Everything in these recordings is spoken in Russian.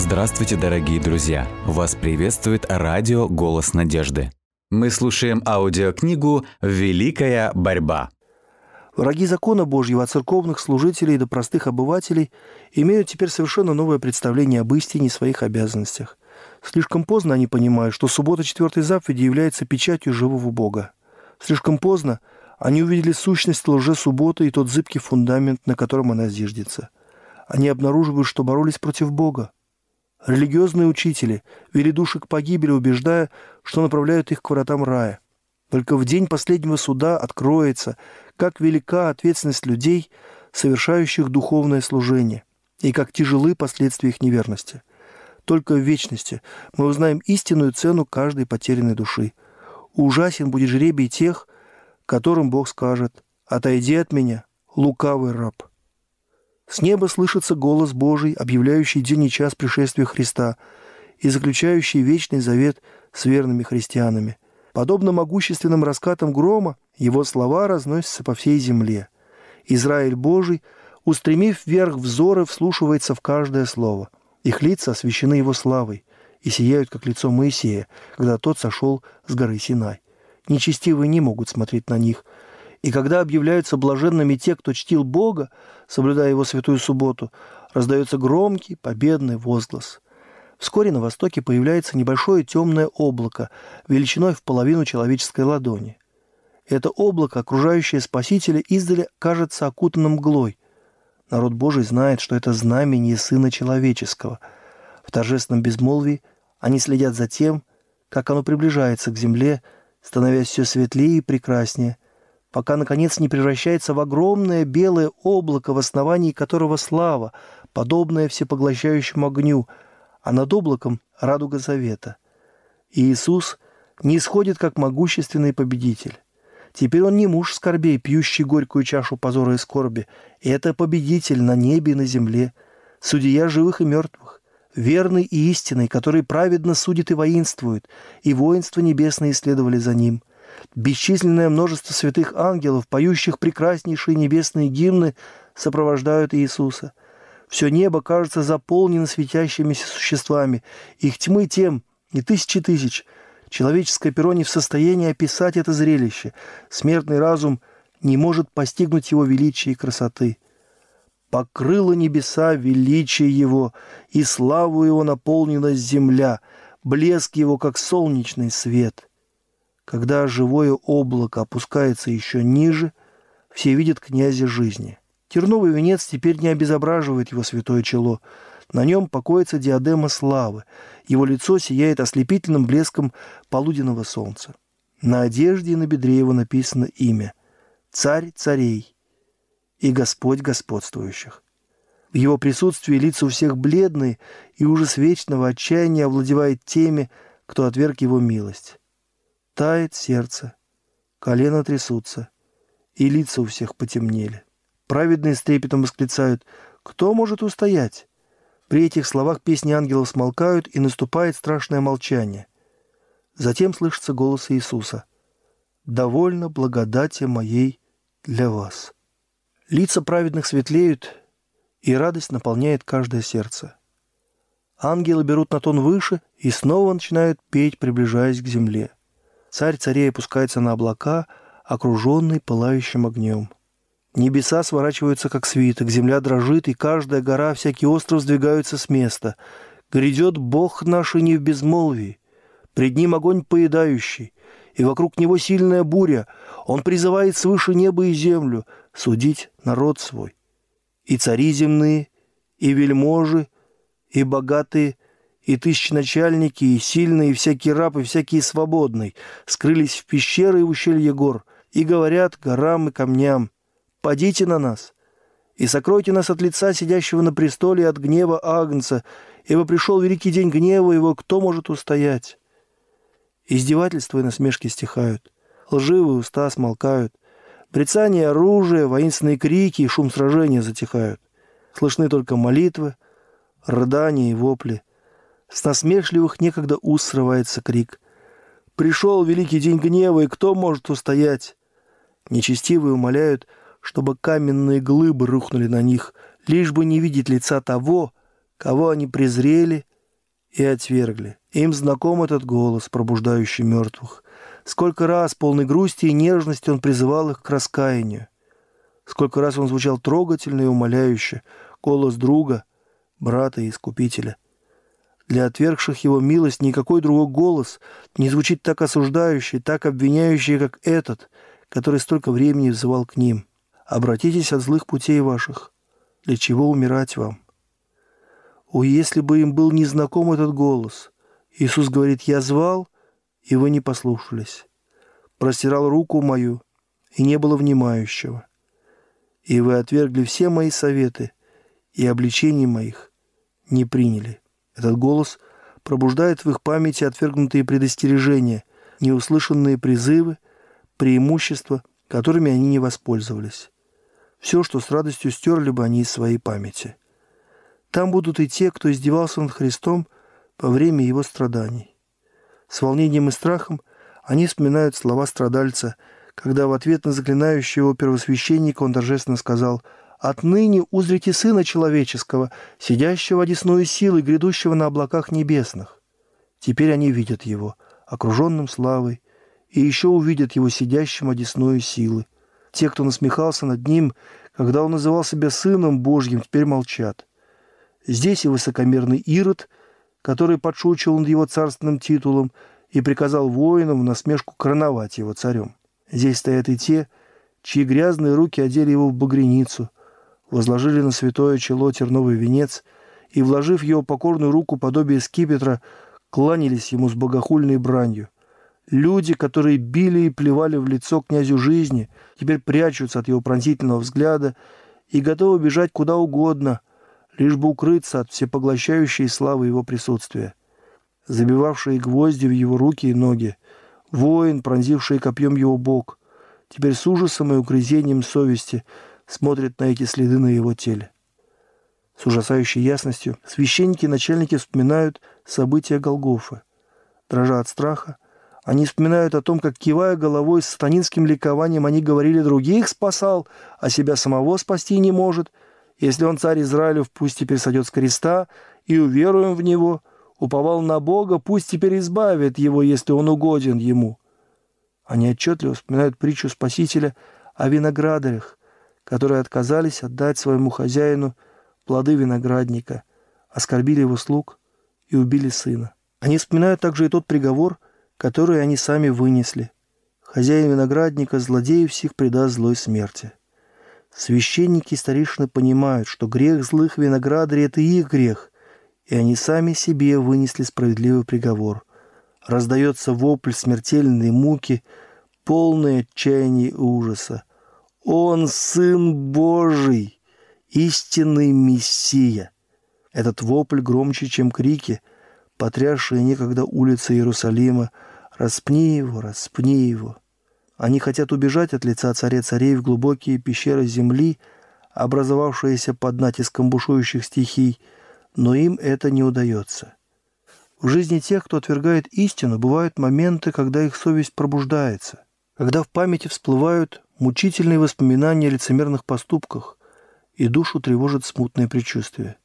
Здравствуйте, дорогие друзья! Вас приветствует радио «Голос надежды». Мы слушаем аудиокнигу «Великая борьба». Враги закона Божьего от церковных служителей до простых обывателей имеют теперь совершенно новое представление об истине и своих обязанностях. Слишком поздно они понимают, что суббота четвертой заповеди является печатью живого Бога. Слишком поздно они увидели сущность лже-субботы и тот зыбкий фундамент, на котором она зиждется. Они обнаруживают, что боролись против Бога. Религиозные учители вели души к погибели, убеждая, что направляют их к вратам рая. Только в день последнего суда откроется, как велика ответственность людей, совершающих духовное служение, и как тяжелы последствия их неверности. Только в вечности мы узнаем истинную цену каждой потерянной души. Ужасен будет жребий тех, которым Бог скажет «Отойди от меня, лукавый раб». С неба слышится голос Божий, объявляющий день и час пришествия Христа и заключающий вечный завет с верными христианами. Подобно могущественным раскатам грома, его слова разносятся по всей земле. Израиль Божий, устремив вверх взоры, вслушивается в каждое слово. Их лица освящены его славой и сияют, как лицо Моисея, когда тот сошел с горы Синай нечестивые не могут смотреть на них. И когда объявляются блаженными те, кто чтил Бога, соблюдая его святую субботу, раздается громкий победный возглас. Вскоре на востоке появляется небольшое темное облако, величиной в половину человеческой ладони. Это облако, окружающее Спасителя, издали кажется окутанным мглой. Народ Божий знает, что это знамение Сына Человеческого. В торжественном безмолвии они следят за тем, как оно приближается к земле, становясь все светлее и прекраснее, пока, наконец, не превращается в огромное белое облако, в основании которого слава, подобная всепоглощающему огню, а над облаком — радуга завета. И Иисус не исходит как могущественный победитель. Теперь он не муж скорбей, пьющий горькую чашу позора и скорби. Это победитель на небе и на земле, судья живых и мертвых верный и истинный, который праведно судит и воинствует, и воинства небесные следовали за ним. Бесчисленное множество святых ангелов, поющих прекраснейшие небесные гимны, сопровождают Иисуса. Все небо кажется заполнено светящимися существами. Их тьмы тем, не тысячи тысяч. Человеческое перо не в состоянии описать это зрелище. Смертный разум не может постигнуть его величия и красоты покрыло небеса величие Его, и славу Его наполнилась земля, блеск Его, как солнечный свет. Когда живое облако опускается еще ниже, все видят князя жизни. Терновый венец теперь не обезображивает его святое чело. На нем покоится диадема славы. Его лицо сияет ослепительным блеском полуденного солнца. На одежде и на бедре его написано имя – «Царь царей и Господь господствующих. В его присутствии лица у всех бледные, и ужас вечного отчаяния овладевает теми, кто отверг его милость. Тает сердце, колено трясутся, и лица у всех потемнели. Праведные с трепетом восклицают «Кто может устоять?» При этих словах песни ангелов смолкают, и наступает страшное молчание. Затем слышится голос Иисуса «Довольно благодати моей для вас». Лица праведных светлеют, и радость наполняет каждое сердце. Ангелы берут на тон выше и снова начинают петь, приближаясь к земле. Царь царей опускается на облака, окруженный пылающим огнем. Небеса сворачиваются, как свиток, земля дрожит, и каждая гора, всякий остров сдвигаются с места. Грядет Бог наш и не в безмолвии. Пред Ним огонь поедающий, и вокруг Него сильная буря. Он призывает свыше небо и землю судить народ свой. И цари земные, и вельможи, и богатые, и тысяченачальники, и сильные, и всякий раб, и всякий свободный скрылись в пещеры и ущелье гор, и говорят горам и камням, «Падите на нас, и сокройте нас от лица сидящего на престоле от гнева Агнца, ибо пришел великий день гнева его, кто может устоять?» Издевательства и насмешки стихают, лживые уста смолкают, Брецание оружия, воинственные крики и шум сражения затихают. Слышны только молитвы, рыдания и вопли. С насмешливых некогда уст срывается крик. «Пришел великий день гнева, и кто может устоять?» Нечестивые умоляют, чтобы каменные глыбы рухнули на них, лишь бы не видеть лица того, кого они презрели и отвергли. Им знаком этот голос, пробуждающий мертвых. Сколько раз, полной грусти и нежности, он призывал их к раскаянию. Сколько раз он звучал трогательно и умоляюще, голос друга, брата и искупителя. Для отвергших его милость никакой другой голос не звучит так осуждающий, так обвиняющий, как этот, который столько времени взывал к ним. Обратитесь от злых путей ваших. Для чего умирать вам? О, если бы им был незнаком этот голос! Иисус говорит, «Я звал, и вы не послушались. Простирал руку мою, и не было внимающего. И вы отвергли все мои советы, и обличений моих не приняли». Этот голос пробуждает в их памяти отвергнутые предостережения, неуслышанные призывы, преимущества, которыми они не воспользовались. Все, что с радостью стерли бы они из своей памяти. Там будут и те, кто издевался над Христом во время его страданий. С волнением и страхом они вспоминают слова страдальца, когда в ответ на заклинающего первосвященника он торжественно сказал «Отныне узрите Сына Человеческого, сидящего одесную силой, грядущего на облаках небесных». Теперь они видят его, окруженным славой, и еще увидят его сидящим одесную силы. Те, кто насмехался над ним, когда он называл себя Сыном Божьим, теперь молчат. Здесь и высокомерный Ирод, который подшучивал над его царственным титулом и приказал воинам в насмешку короновать его царем. Здесь стоят и те, чьи грязные руки одели его в багряницу, возложили на святое чело терновый венец и, вложив его покорную руку подобие скипетра, кланялись ему с богохульной бранью. Люди, которые били и плевали в лицо князю жизни, теперь прячутся от его пронзительного взгляда и готовы бежать куда угодно – лишь бы укрыться от всепоглощающей славы его присутствия. Забивавшие гвозди в его руки и ноги, воин, пронзивший копьем его бок, теперь с ужасом и укрызением совести смотрит на эти следы на его теле. С ужасающей ясностью священники и начальники вспоминают события Голгофы. Дрожа от страха, они вспоминают о том, как, кивая головой с сатанинским ликованием, они говорили «других спасал, а себя самого спасти не может», если он царь Израилев, пусть теперь сойдет с креста, и уверуем в него, уповал на Бога, пусть теперь избавит его, если он угоден ему». Они отчетливо вспоминают притчу Спасителя о виноградарях, которые отказались отдать своему хозяину плоды виноградника, оскорбили его слуг и убили сына. Они вспоминают также и тот приговор, который они сами вынесли. Хозяин виноградника злодеев всех предаст злой смерти. Священники и старейшины понимают, что грех злых виноградарей – это их грех, и они сами себе вынесли справедливый приговор. Раздается вопль смертельной муки, полное отчаяния и ужаса. Он Сын Божий, истинный Мессия. Этот вопль громче, чем крики, потрясшие некогда улицы Иерусалима «Распни его, распни его». Они хотят убежать от лица царя царей в глубокие пещеры земли, образовавшиеся под натиском бушующих стихий, но им это не удается. В жизни тех, кто отвергает истину, бывают моменты, когда их совесть пробуждается, когда в памяти всплывают мучительные воспоминания о лицемерных поступках, и душу тревожит смутное предчувствие.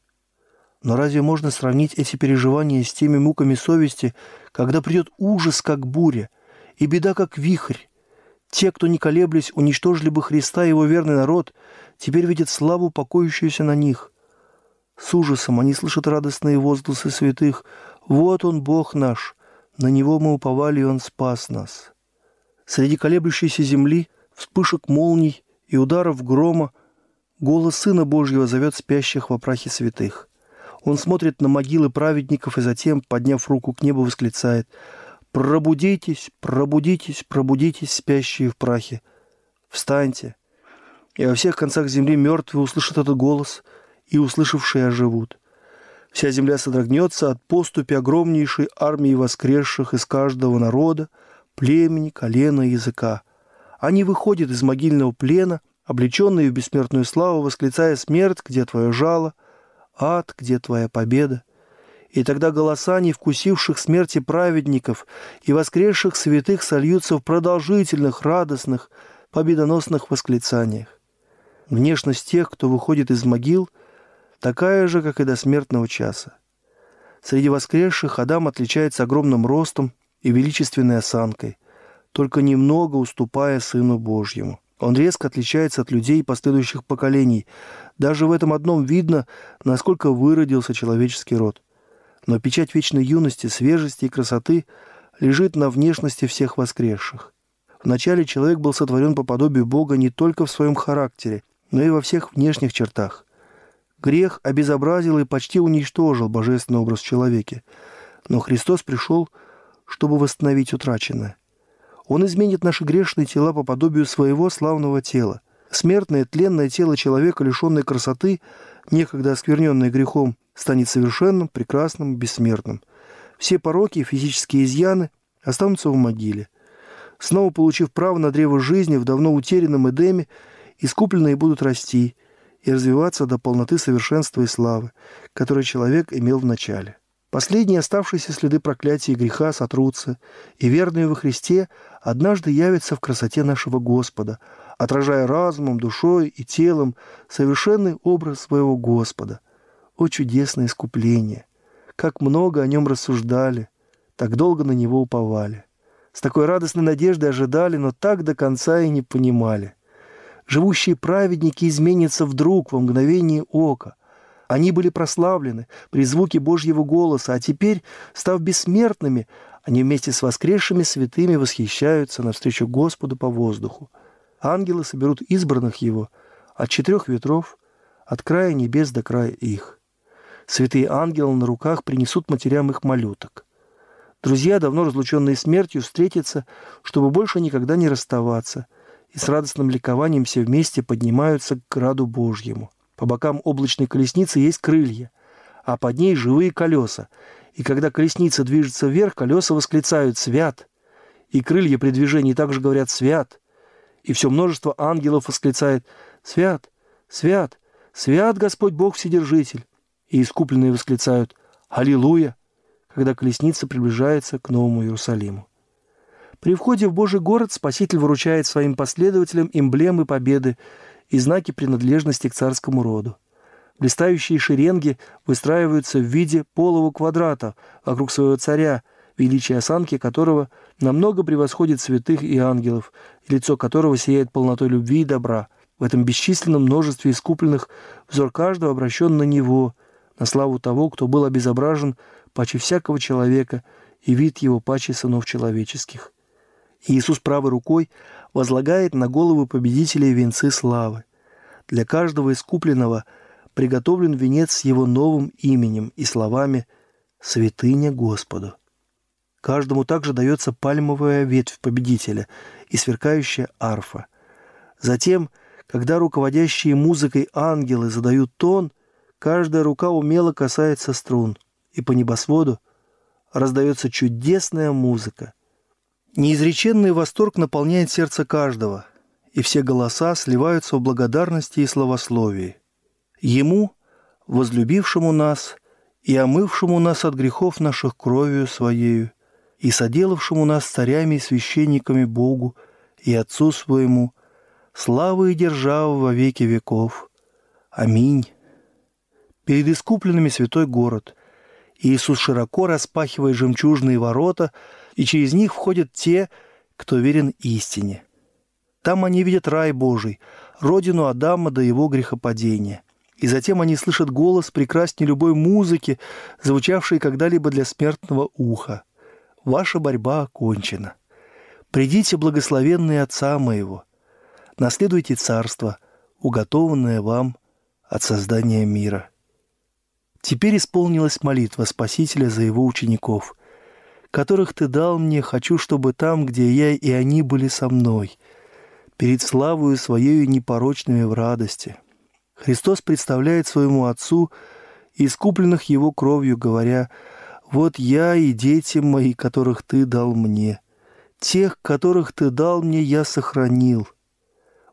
Но разве можно сравнить эти переживания с теми муками совести, когда придет ужас, как буря, и беда, как вихрь, те, кто не колеблясь, уничтожили бы Христа и его верный народ, теперь видят славу, покоящуюся на них. С ужасом они слышат радостные возгласы святых «Вот Он, Бог наш! На Него мы уповали, и Он спас нас!» Среди колеблющейся земли, вспышек молний и ударов грома, голос Сына Божьего зовет спящих во прахе святых. Он смотрит на могилы праведников и затем, подняв руку к небу, восклицает – Пробудитесь, пробудитесь, пробудитесь, спящие в прахе. Встаньте. И во всех концах земли мертвые услышат этот голос, и услышавшие оживут. Вся земля содрогнется от поступи огромнейшей армии воскресших из каждого народа, племени, колена языка. Они выходят из могильного плена, облеченные в бессмертную славу, восклицая «Смерть, где твое жало? Ад, где твоя победа?» И тогда голоса не вкусивших смерти праведников и воскресших святых сольются в продолжительных, радостных, победоносных восклицаниях. Внешность тех, кто выходит из могил, такая же, как и до смертного часа. Среди воскресших Адам отличается огромным ростом и величественной осанкой, только немного уступая Сыну Божьему. Он резко отличается от людей последующих поколений. Даже в этом одном видно, насколько выродился человеческий род. Но печать вечной юности, свежести и красоты лежит на внешности всех воскресших. Вначале человек был сотворен по подобию Бога не только в своем характере, но и во всех внешних чертах. Грех обезобразил и почти уничтожил божественный образ в человеке. Но Христос пришел, чтобы восстановить утраченное. Он изменит наши грешные тела по подобию своего славного тела. Смертное, тленное тело человека, лишенное красоты, некогда оскверненное грехом, станет совершенным, прекрасным, бессмертным. Все пороки и физические изъяны останутся в могиле. Снова получив право на древо жизни в давно утерянном Эдеме, искупленные будут расти и развиваться до полноты совершенства и славы, которые человек имел в начале. Последние оставшиеся следы проклятия и греха сотрутся, и верные во Христе однажды явятся в красоте нашего Господа, отражая разумом, душой и телом совершенный образ своего Господа. О чудесное искупление! Как много о нем рассуждали, так долго на него уповали. С такой радостной надеждой ожидали, но так до конца и не понимали. Живущие праведники изменятся вдруг, во мгновение ока – они были прославлены при звуке Божьего голоса, а теперь, став бессмертными, они вместе с воскресшими святыми восхищаются навстречу Господу по воздуху. Ангелы соберут избранных Его от четырех ветров, от края небес до края их. Святые ангелы на руках принесут матерям их малюток. Друзья, давно разлученные смертью, встретятся, чтобы больше никогда не расставаться, и с радостным ликованием все вместе поднимаются к граду Божьему. По бокам облачной колесницы есть крылья, а под ней живые колеса. И когда колесница движется вверх, колеса восклицают «Свят!» И крылья при движении также говорят «Свят!» И все множество ангелов восклицает «Свят! Свят! Свят Господь Бог Вседержитель!» И искупленные восклицают «Аллилуйя!» когда колесница приближается к Новому Иерусалиму. При входе в Божий город Спаситель выручает своим последователям эмблемы победы и знаки принадлежности к царскому роду. Блистающие шеренги выстраиваются в виде полого квадрата вокруг своего царя, величие осанки которого намного превосходит святых и ангелов, лицо которого сияет полнотой любви и добра. В этом бесчисленном множестве искупленных взор каждого обращен на него, на славу того, кто был обезображен паче всякого человека, и вид его паче сынов человеческих. Иисус правой рукой возлагает на головы победителей венцы славы. Для каждого искупленного приготовлен венец с его новым именем и словами «Святыня Господу». Каждому также дается пальмовая ветвь победителя и сверкающая арфа. Затем, когда руководящие музыкой ангелы задают тон, каждая рука умело касается струн, и по небосводу раздается чудесная музыка – Неизреченный восторг наполняет сердце каждого, и все голоса сливаются в благодарности и славословии. Ему, возлюбившему нас и омывшему нас от грехов наших кровью Своею, и соделавшему нас царями и священниками Богу и Отцу Своему, слава и держава во веки веков. Аминь. Перед искупленными святой город. Иисус широко распахивает жемчужные ворота – и через них входят те, кто верен истине. Там они видят рай Божий, родину Адама до его грехопадения. И затем они слышат голос прекрасней любой музыки, звучавшей когда-либо для смертного уха. Ваша борьба окончена. Придите, благословенные Отца моего, наследуйте царство, уготованное вам от создания мира. Теперь исполнилась молитва Спасителя за его учеников – которых Ты дал мне, хочу, чтобы там, где я и они были со мной, перед славою Своею непорочными в радости. Христос представляет своему Отцу искупленных Его кровью, говоря, «Вот я и дети мои, которых Ты дал мне, тех, которых Ты дал мне, я сохранил».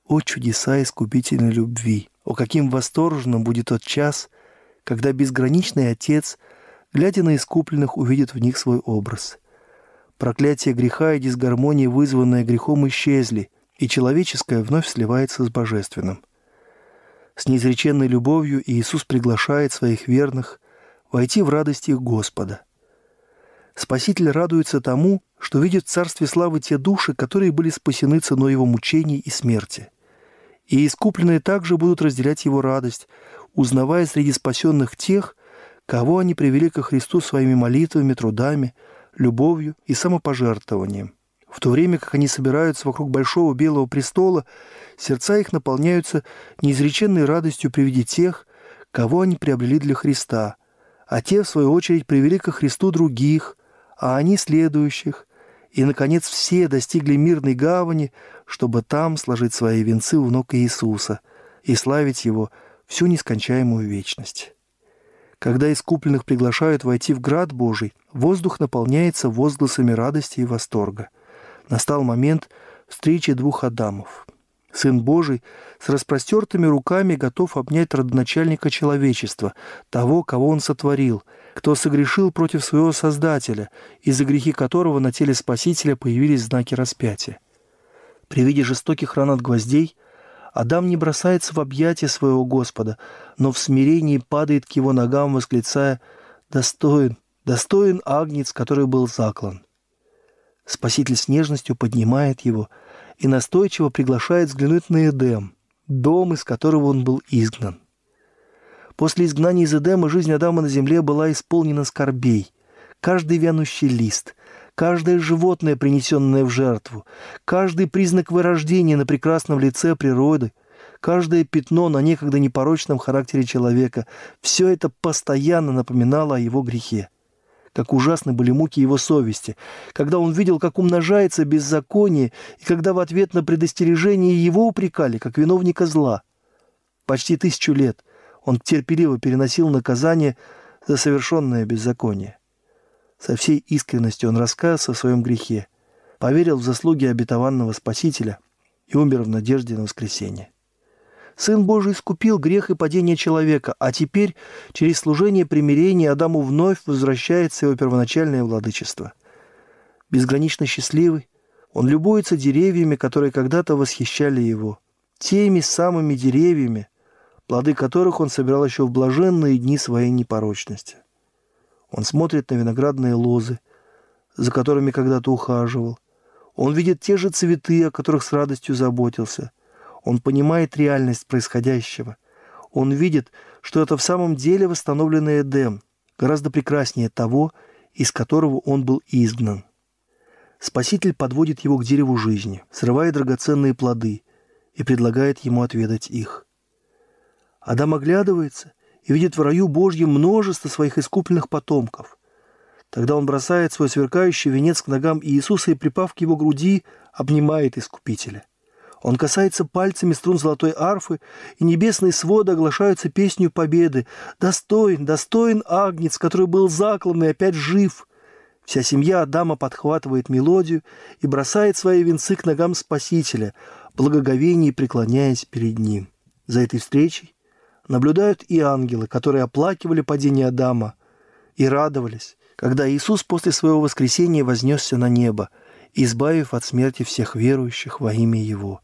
О чудеса искупительной любви! О каким восторженным будет тот час, когда безграничный Отец – глядя на искупленных, увидит в них свой образ. Проклятие греха и дисгармония, вызванные грехом, исчезли, и человеческое вновь сливается с божественным. С неизреченной любовью Иисус приглашает своих верных войти в радость их Господа. Спаситель радуется тому, что видит в Царстве Славы те души, которые были спасены ценой его мучений и смерти. И искупленные также будут разделять его радость, узнавая среди спасенных тех, кого они привели ко Христу своими молитвами, трудами, любовью и самопожертвованием. В то время как они собираются вокруг большого белого престола, сердца их наполняются неизреченной радостью при виде тех, кого они приобрели для Христа, а те, в свою очередь, привели ко Христу других, а они следующих, и, наконец, все достигли мирной гавани, чтобы там сложить свои венцы у ног Иисуса и славить Его всю нескончаемую вечность. Когда искупленных приглашают войти в град Божий, воздух наполняется возгласами радости и восторга. Настал момент встречи двух Адамов. Сын Божий с распростертыми руками готов обнять родоначальника человечества, того, кого он сотворил, кто согрешил против своего Создателя, из-за грехи которого на теле Спасителя появились знаки распятия. При виде жестоких ран от гвоздей Адам не бросается в объятия своего Господа, но в смирении падает к его ногам, восклицая «Достоин, достоин агнец, который был заклан». Спаситель с нежностью поднимает его и настойчиво приглашает взглянуть на Эдем, дом, из которого он был изгнан. После изгнания из Эдема жизнь Адама на земле была исполнена скорбей. Каждый вянущий лист, каждое животное, принесенное в жертву, каждый признак вырождения на прекрасном лице природы, каждое пятно на некогда непорочном характере человека – все это постоянно напоминало о его грехе. Как ужасны были муки его совести, когда он видел, как умножается беззаконие, и когда в ответ на предостережение его упрекали, как виновника зла. Почти тысячу лет он терпеливо переносил наказание за совершенное беззаконие. Со всей искренностью он раскаялся о своем грехе, поверил в заслуги обетованного Спасителя и умер в надежде на воскресение. Сын Божий искупил грех и падение человека, а теперь через служение примирения Адаму вновь возвращается его первоначальное владычество. Безгранично счастливый, он любуется деревьями, которые когда-то восхищали его, теми самыми деревьями, плоды которых он собирал еще в блаженные дни своей непорочности. Он смотрит на виноградные лозы, за которыми когда-то ухаживал. Он видит те же цветы, о которых с радостью заботился. Он понимает реальность происходящего. Он видит, что это в самом деле восстановленный Эдем, гораздо прекраснее того, из которого он был изгнан. Спаситель подводит его к дереву жизни, срывая драгоценные плоды и предлагает ему отведать их. Адам оглядывается и видит в раю Божьем множество своих искупленных потомков. Тогда он бросает свой сверкающий венец к ногам Иисуса и, припав к его груди, обнимает Искупителя. Он касается пальцами струн золотой арфы, и небесные своды оглашаются песнью победы. «Достоин, достоин Агнец, который был заклан и опять жив!» Вся семья Адама подхватывает мелодию и бросает свои венцы к ногам Спасителя, благоговение преклоняясь перед ним. За этой встречей наблюдают и ангелы, которые оплакивали падение Адама и радовались, когда Иисус после своего воскресения вознесся на небо, избавив от смерти всех верующих во имя Его.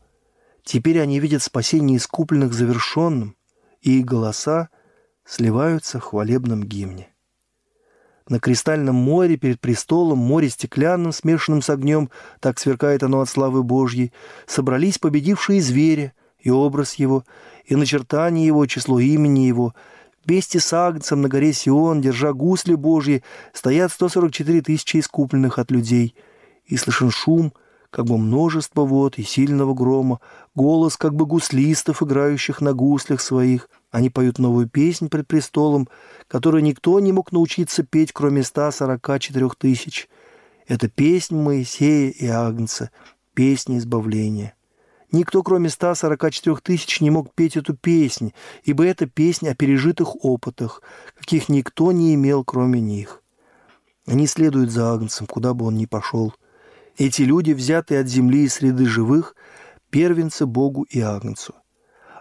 Теперь они видят спасение искупленных завершенным, и их голоса сливаются в хвалебном гимне. На кристальном море перед престолом, море стеклянным, смешанным с огнем, так сверкает оно от славы Божьей, собрались победившие звери и образ его, и начертание его, число имени его. Вместе с Агнцем на горе Сион, держа гусли Божьи, стоят 144 тысячи искупленных от людей. И слышен шум, как бы множество вод и сильного грома, голос как бы гуслистов, играющих на гуслях своих. Они поют новую песнь пред престолом, которую никто не мог научиться петь, кроме 144 тысяч. Это песнь Моисея и Агнца, песня избавления. Никто, кроме 144 тысяч, не мог петь эту песнь, ибо это песня о пережитых опытах, каких никто не имел, кроме них. Они следуют за Агнцем, куда бы он ни пошел. Эти люди, взятые от земли и среды живых, первенцы Богу и Агнцу.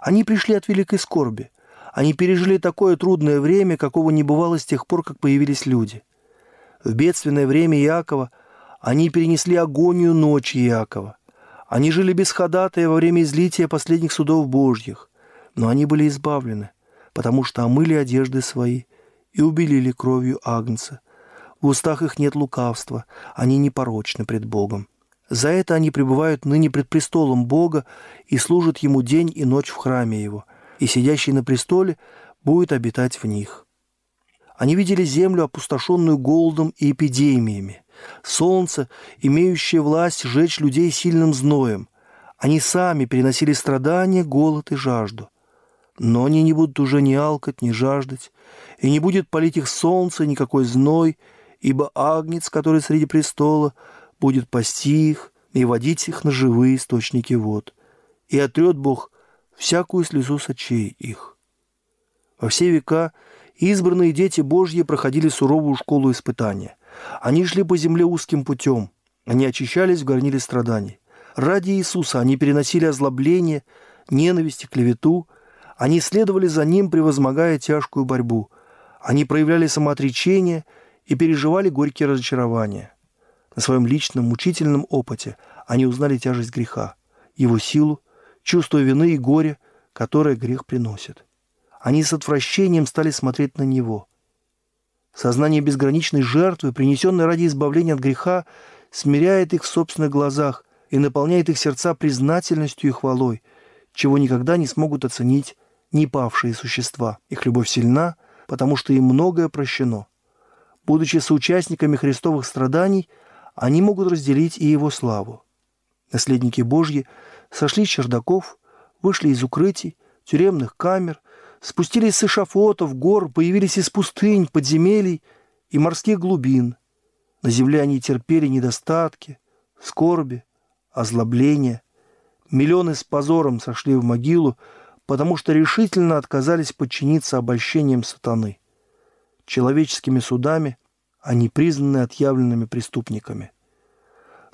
Они пришли от великой скорби. Они пережили такое трудное время, какого не бывало с тех пор, как появились люди. В бедственное время Иакова они перенесли агонию ночи Иакова. Они жили без ходатая во время излития последних судов Божьих, но они были избавлены, потому что омыли одежды свои и убелили кровью Агнца. В устах их нет лукавства, они непорочны пред Богом. За это они пребывают ныне пред престолом Бога и служат Ему день и ночь в храме Его, и сидящий на престоле будет обитать в них. Они видели землю, опустошенную голодом и эпидемиями, солнце, имеющее власть сжечь людей сильным зноем. Они сами переносили страдания, голод и жажду. Но они не будут уже ни алкать, ни жаждать, и не будет палить их солнце, никакой зной, ибо агнец, который среди престола, будет пасти их и водить их на живые источники вод. И отрет Бог всякую слезу с очей их. Во все века избранные дети Божьи проходили суровую школу испытания. Они шли по земле узким путем. Они очищались в горниле страданий. Ради Иисуса они переносили озлобление, ненависть и клевету. Они следовали за Ним, превозмогая тяжкую борьбу. Они проявляли самоотречение и переживали горькие разочарования. На своем личном мучительном опыте они узнали тяжесть греха, его силу, чувство вины и горя, которое грех приносит. Они с отвращением стали смотреть на него. Сознание безграничной жертвы, принесенной ради избавления от греха, смиряет их в собственных глазах и наполняет их сердца признательностью и хвалой, чего никогда не смогут оценить не павшие существа. Их любовь сильна, потому что им многое прощено. Будучи соучастниками христовых страданий – они могут разделить и его славу. Наследники Божьи сошли с чердаков, вышли из укрытий, тюремных камер, спустились с эшафотов, гор, появились из пустынь, подземелий и морских глубин. На земле они терпели недостатки, скорби, озлобления. Миллионы с позором сошли в могилу, потому что решительно отказались подчиниться обольщениям сатаны. Человеческими судами они признаны отъявленными преступниками.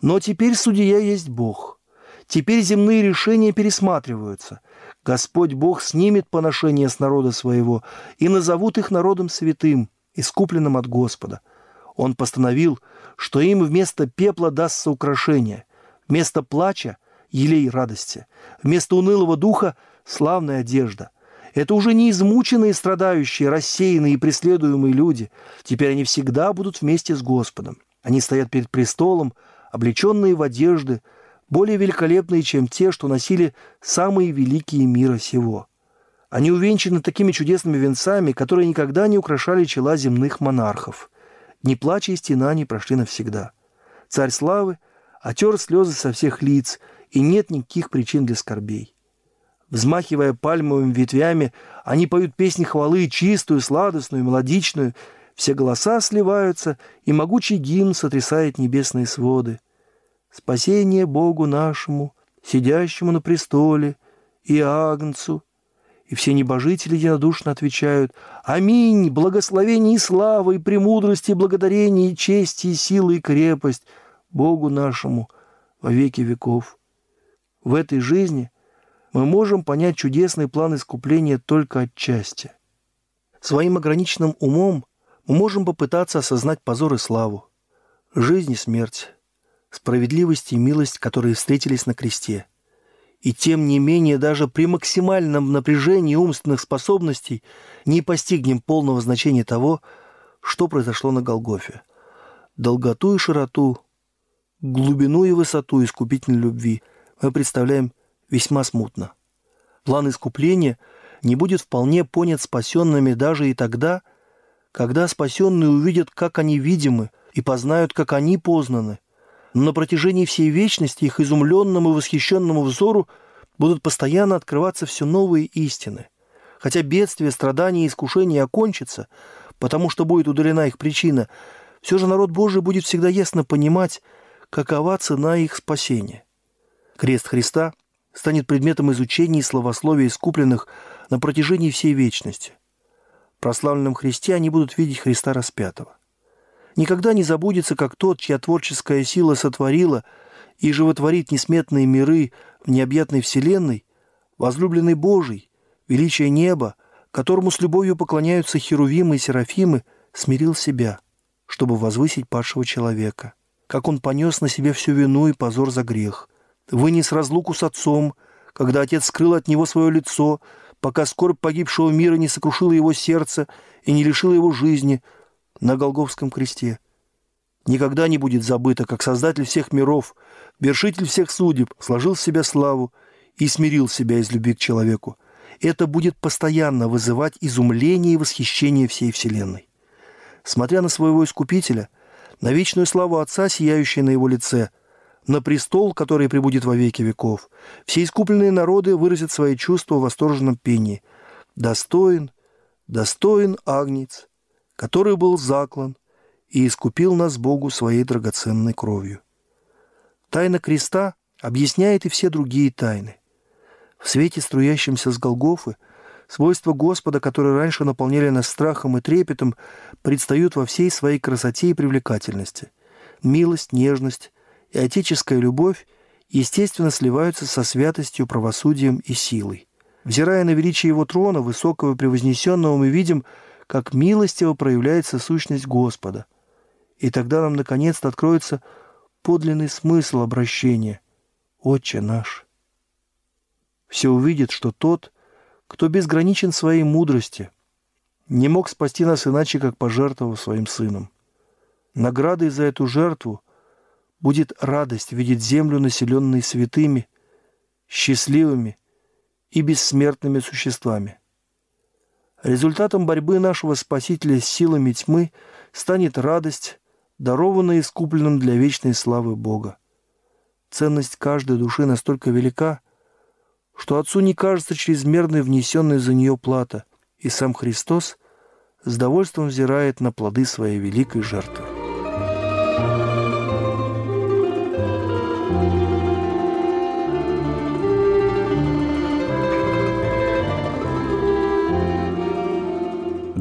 Но теперь судья есть Бог. Теперь земные решения пересматриваются. Господь Бог снимет поношение с народа своего и назовут их народом святым, искупленным от Господа. Он постановил, что им вместо пепла дастся украшение, вместо плача – елей радости, вместо унылого духа – славная одежда – это уже не измученные, страдающие, рассеянные и преследуемые люди. Теперь они всегда будут вместе с Господом. Они стоят перед престолом, облеченные в одежды, более великолепные, чем те, что носили самые великие мира сего. Они увенчаны такими чудесными венцами, которые никогда не украшали чела земных монархов. Ни плача и стена не прошли навсегда. Царь славы отер слезы со всех лиц, и нет никаких причин для скорбей. Взмахивая пальмовыми ветвями, они поют песни хвалы, чистую, сладостную, мелодичную. Все голоса сливаются, и могучий гимн сотрясает небесные своды. Спасение Богу нашему, сидящему на престоле, и Агнцу. И все небожители единодушно отвечают «Аминь! Благословение и слава, и премудрости, и благодарение, и честь, и сила, и крепость Богу нашему во веки веков». В этой жизни мы можем понять чудесный план искупления только отчасти. Своим ограниченным умом мы можем попытаться осознать позор и славу, жизнь и смерть, справедливость и милость, которые встретились на кресте. И тем не менее, даже при максимальном напряжении умственных способностей не постигнем полного значения того, что произошло на Голгофе. Долготу и широту, глубину и высоту искупительной любви мы представляем весьма смутно. План искупления не будет вполне понят спасенными даже и тогда, когда спасенные увидят, как они видимы, и познают, как они познаны. На протяжении всей вечности их изумленному и восхищенному взору будут постоянно открываться все новые истины. Хотя бедствие, страдания и искушения окончатся, потому что будет удалена их причина, все же народ Божий будет всегда ясно понимать, какова цена их спасения. Крест Христа станет предметом изучения и словословия искупленных на протяжении всей вечности. В прославленном Христе они будут видеть Христа распятого. Никогда не забудется, как тот, чья творческая сила сотворила и животворит несметные миры в необъятной вселенной, возлюбленный Божий, величие неба, которому с любовью поклоняются херувимы и серафимы, смирил себя, чтобы возвысить падшего человека, как он понес на себе всю вину и позор за грех – вынес разлуку с отцом, когда отец скрыл от него свое лицо, пока скорбь погибшего мира не сокрушила его сердце и не лишила его жизни на Голговском кресте. Никогда не будет забыто, как Создатель всех миров, вершитель всех судеб, сложил в себя славу и смирил себя из любви к человеку. Это будет постоянно вызывать изумление и восхищение всей Вселенной. Смотря на своего Искупителя, на вечную славу Отца, сияющую на его лице – на престол, который прибудет во веки веков. Все искупленные народы выразят свои чувства в восторженном пении. Достоин, достоин Агнец, который был заклан и искупил нас Богу своей драгоценной кровью. Тайна креста объясняет и все другие тайны. В свете, струящемся с Голгофы, свойства Господа, которые раньше наполняли нас страхом и трепетом, предстают во всей своей красоте и привлекательности. Милость, нежность, и отеческая любовь естественно сливаются со святостью, правосудием и силой. Взирая на величие его трона, высокого и превознесенного, мы видим, как милостиво проявляется сущность Господа. И тогда нам наконец-то откроется подлинный смысл обращения «Отче наш». Все увидят, что тот, кто безграничен своей мудрости, не мог спасти нас иначе, как пожертвовав своим сыном. Наградой за эту жертву будет радость видеть землю, населенной святыми, счастливыми и бессмертными существами. Результатом борьбы нашего Спасителя с силами тьмы станет радость, дарованная искупленным для вечной славы Бога. Ценность каждой души настолько велика, что Отцу не кажется чрезмерной внесенной за нее плата, и сам Христос с довольством взирает на плоды своей великой жертвы.